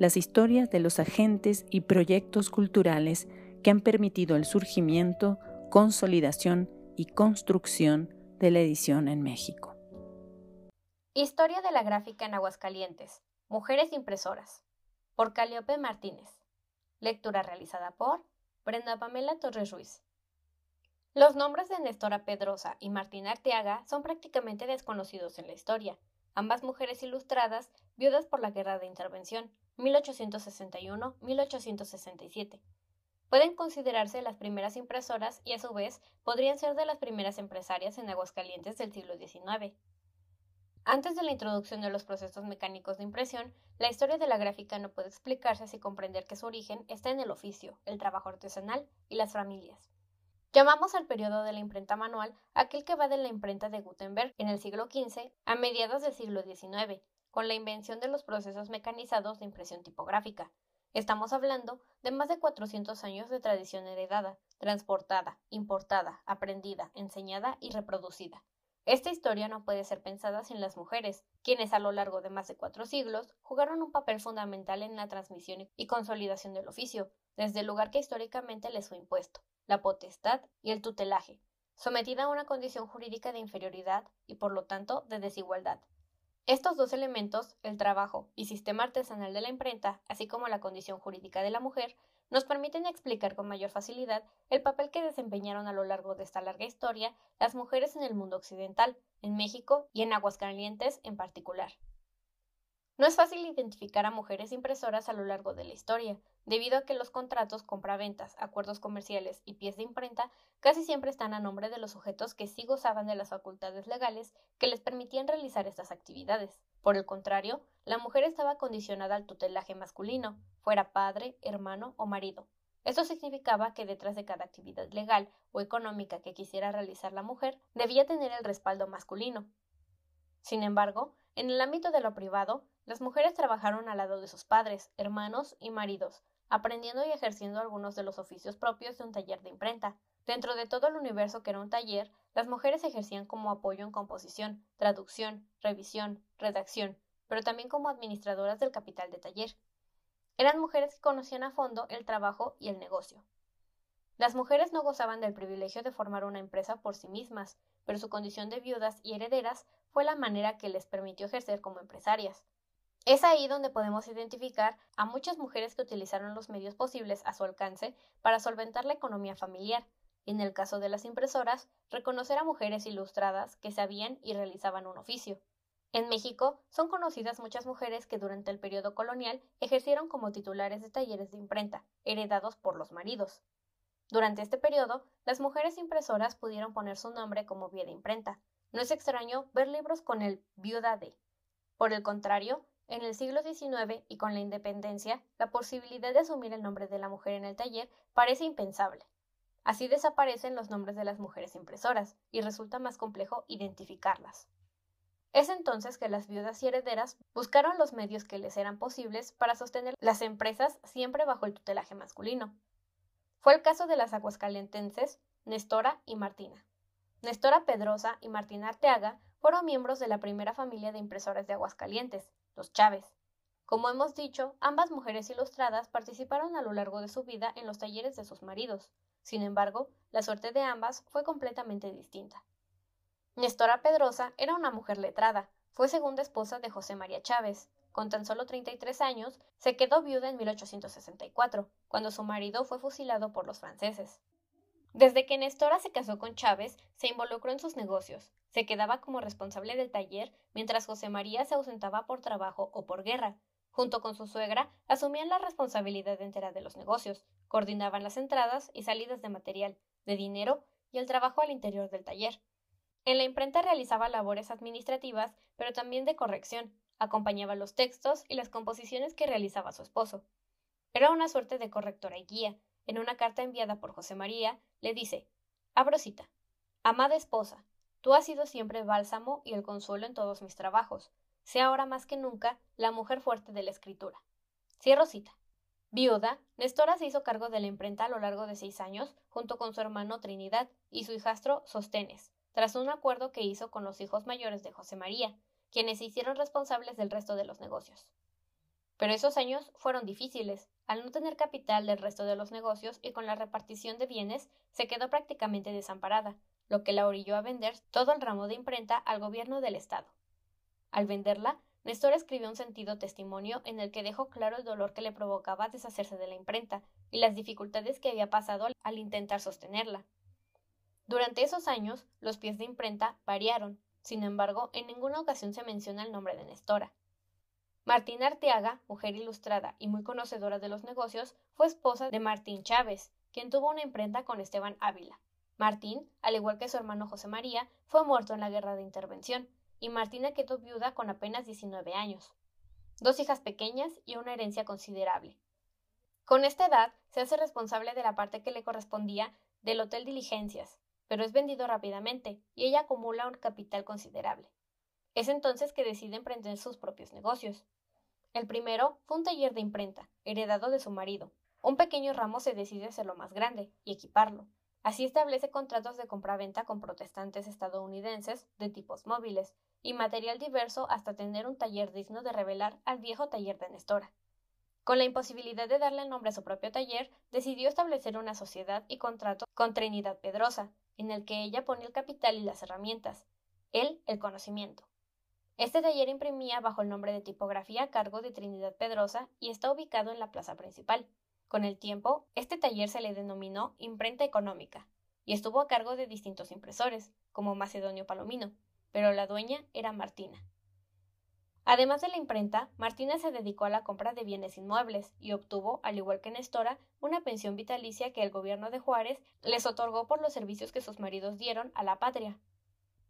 las historias de los agentes y proyectos culturales que han permitido el surgimiento, consolidación y construcción de la edición en México. Historia de la gráfica en Aguascalientes. Mujeres impresoras. Por Caliope Martínez. Lectura realizada por Brenda Pamela Torres Ruiz. Los nombres de Nestora Pedrosa y Martina Arteaga son prácticamente desconocidos en la historia, ambas mujeres ilustradas, viudas por la Guerra de Intervención, 1861-1867. Pueden considerarse las primeras impresoras y a su vez podrían ser de las primeras empresarias en Aguascalientes del siglo XIX. Antes de la introducción de los procesos mecánicos de impresión, la historia de la gráfica no puede explicarse sin comprender que su origen está en el oficio, el trabajo artesanal y las familias. Llamamos al periodo de la imprenta manual aquel que va de la imprenta de Gutenberg en el siglo XV a mediados del siglo XIX, con la invención de los procesos mecanizados de impresión tipográfica. Estamos hablando de más de 400 años de tradición heredada, transportada, importada, aprendida, enseñada y reproducida. Esta historia no puede ser pensada sin las mujeres, quienes a lo largo de más de cuatro siglos jugaron un papel fundamental en la transmisión y consolidación del oficio, desde el lugar que históricamente les fue impuesto la potestad y el tutelaje, sometida a una condición jurídica de inferioridad y por lo tanto de desigualdad. Estos dos elementos, el trabajo y sistema artesanal de la imprenta, así como la condición jurídica de la mujer, nos permiten explicar con mayor facilidad el papel que desempeñaron a lo largo de esta larga historia las mujeres en el mundo occidental, en México y en Aguascalientes en particular. No es fácil identificar a mujeres impresoras a lo largo de la historia, debido a que los contratos, compraventas, acuerdos comerciales y pies de imprenta casi siempre están a nombre de los sujetos que sí gozaban de las facultades legales que les permitían realizar estas actividades. Por el contrario, la mujer estaba condicionada al tutelaje masculino, fuera padre, hermano o marido. Esto significaba que detrás de cada actividad legal o económica que quisiera realizar la mujer debía tener el respaldo masculino. Sin embargo, en el ámbito de lo privado, las mujeres trabajaron al lado de sus padres, hermanos y maridos, aprendiendo y ejerciendo algunos de los oficios propios de un taller de imprenta. Dentro de todo el universo que era un taller, las mujeres ejercían como apoyo en composición, traducción, revisión, redacción, pero también como administradoras del capital de taller. Eran mujeres que conocían a fondo el trabajo y el negocio. Las mujeres no gozaban del privilegio de formar una empresa por sí mismas, pero su condición de viudas y herederas fue la manera que les permitió ejercer como empresarias. Es ahí donde podemos identificar a muchas mujeres que utilizaron los medios posibles a su alcance para solventar la economía familiar. En el caso de las impresoras, reconocer a mujeres ilustradas que sabían y realizaban un oficio. En México son conocidas muchas mujeres que durante el periodo colonial ejercieron como titulares de talleres de imprenta, heredados por los maridos. Durante este periodo, las mujeres impresoras pudieron poner su nombre como vía de imprenta. No es extraño ver libros con el viuda de. Por el contrario, en el siglo XIX y con la independencia, la posibilidad de asumir el nombre de la mujer en el taller parece impensable. Así desaparecen los nombres de las mujeres impresoras y resulta más complejo identificarlas. Es entonces que las viudas y herederas buscaron los medios que les eran posibles para sostener las empresas siempre bajo el tutelaje masculino. Fue el caso de las aguascalentenses Nestora y Martina. Nestora Pedrosa y Martina Arteaga fueron miembros de la primera familia de impresoras de Aguascalientes, los Chávez. Como hemos dicho, ambas mujeres ilustradas participaron a lo largo de su vida en los talleres de sus maridos. Sin embargo, la suerte de ambas fue completamente distinta. Nestora Pedrosa era una mujer letrada, fue segunda esposa de José María Chávez. Con tan solo 33 años, se quedó viuda en 1864, cuando su marido fue fusilado por los franceses. Desde que Nestora se casó con Chávez, se involucró en sus negocios. Se quedaba como responsable del taller mientras José María se ausentaba por trabajo o por guerra. Junto con su suegra, asumían la responsabilidad entera de los negocios, coordinaban las entradas y salidas de material, de dinero y el trabajo al interior del taller. En la imprenta realizaba labores administrativas, pero también de corrección, acompañaba los textos y las composiciones que realizaba su esposo. Era una suerte de correctora y guía. En una carta enviada por José María, le dice Abro cita. Amada esposa, tú has sido siempre bálsamo y el consuelo en todos mis trabajos. Sé ahora más que nunca la mujer fuerte de la escritura. Cierro cita. Viuda, Nestora se hizo cargo de la imprenta a lo largo de seis años, junto con su hermano Trinidad y su hijastro Sostenes, tras un acuerdo que hizo con los hijos mayores de José María, quienes se hicieron responsables del resto de los negocios. Pero esos años fueron difíciles. Al no tener capital del resto de los negocios y con la repartición de bienes, se quedó prácticamente desamparada, lo que la orilló a vender todo el ramo de imprenta al gobierno del Estado. Al venderla, Néstor escribió un sentido testimonio en el que dejó claro el dolor que le provocaba deshacerse de la imprenta y las dificultades que había pasado al intentar sostenerla. Durante esos años, los pies de imprenta variaron, sin embargo, en ninguna ocasión se menciona el nombre de Nestora. Martín Arteaga, mujer ilustrada y muy conocedora de los negocios, fue esposa de Martín Chávez, quien tuvo una imprenta con Esteban Ávila. Martín, al igual que su hermano José María, fue muerto en la guerra de intervención, y Martina quedó viuda con apenas 19 años. Dos hijas pequeñas y una herencia considerable. Con esta edad se hace responsable de la parte que le correspondía del Hotel Diligencias, pero es vendido rápidamente y ella acumula un capital considerable. Es entonces que decide emprender sus propios negocios. El primero fue un taller de imprenta, heredado de su marido. Un pequeño ramo se decide hacerlo más grande y equiparlo. Así establece contratos de compraventa con protestantes estadounidenses de tipos móviles y material diverso hasta tener un taller digno de revelar al viejo taller de Nestora. Con la imposibilidad de darle nombre a su propio taller, decidió establecer una sociedad y contrato con Trinidad Pedrosa, en el que ella pone el capital y las herramientas, él el conocimiento. Este taller imprimía bajo el nombre de tipografía a cargo de Trinidad Pedrosa y está ubicado en la plaza principal. Con el tiempo, este taller se le denominó imprenta económica y estuvo a cargo de distintos impresores, como Macedonio Palomino, pero la dueña era Martina. Además de la imprenta, Martina se dedicó a la compra de bienes inmuebles y obtuvo, al igual que Nestora, una pensión vitalicia que el gobierno de Juárez les otorgó por los servicios que sus maridos dieron a la patria.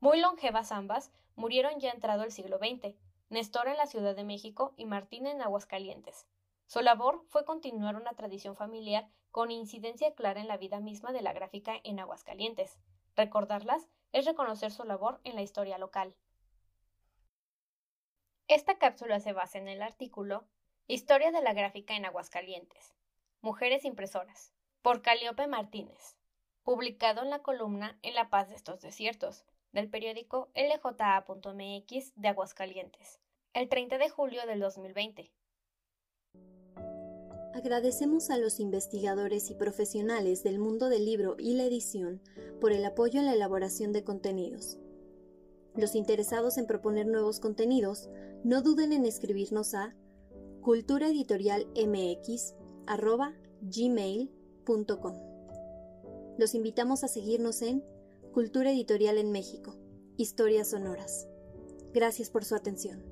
Muy longevas ambas, murieron ya entrado el siglo XX, Nestora en la Ciudad de México y Martina en Aguascalientes. Su labor fue continuar una tradición familiar con incidencia clara en la vida misma de la gráfica en Aguascalientes. Recordarlas es reconocer su labor en la historia local. Esta cápsula se basa en el artículo Historia de la gráfica en Aguascalientes. Mujeres impresoras, por Caliope Martínez, publicado en la columna En la paz de estos desiertos, del periódico LJA.mx de Aguascalientes, el 30 de julio del 2020. Agradecemos a los investigadores y profesionales del mundo del libro y la edición por el apoyo en la elaboración de contenidos. Los interesados en proponer nuevos contenidos, no duden en escribirnos a culturaeditorialmx.gmail.com. Los invitamos a seguirnos en Cultura Editorial en México, Historias Sonoras. Gracias por su atención.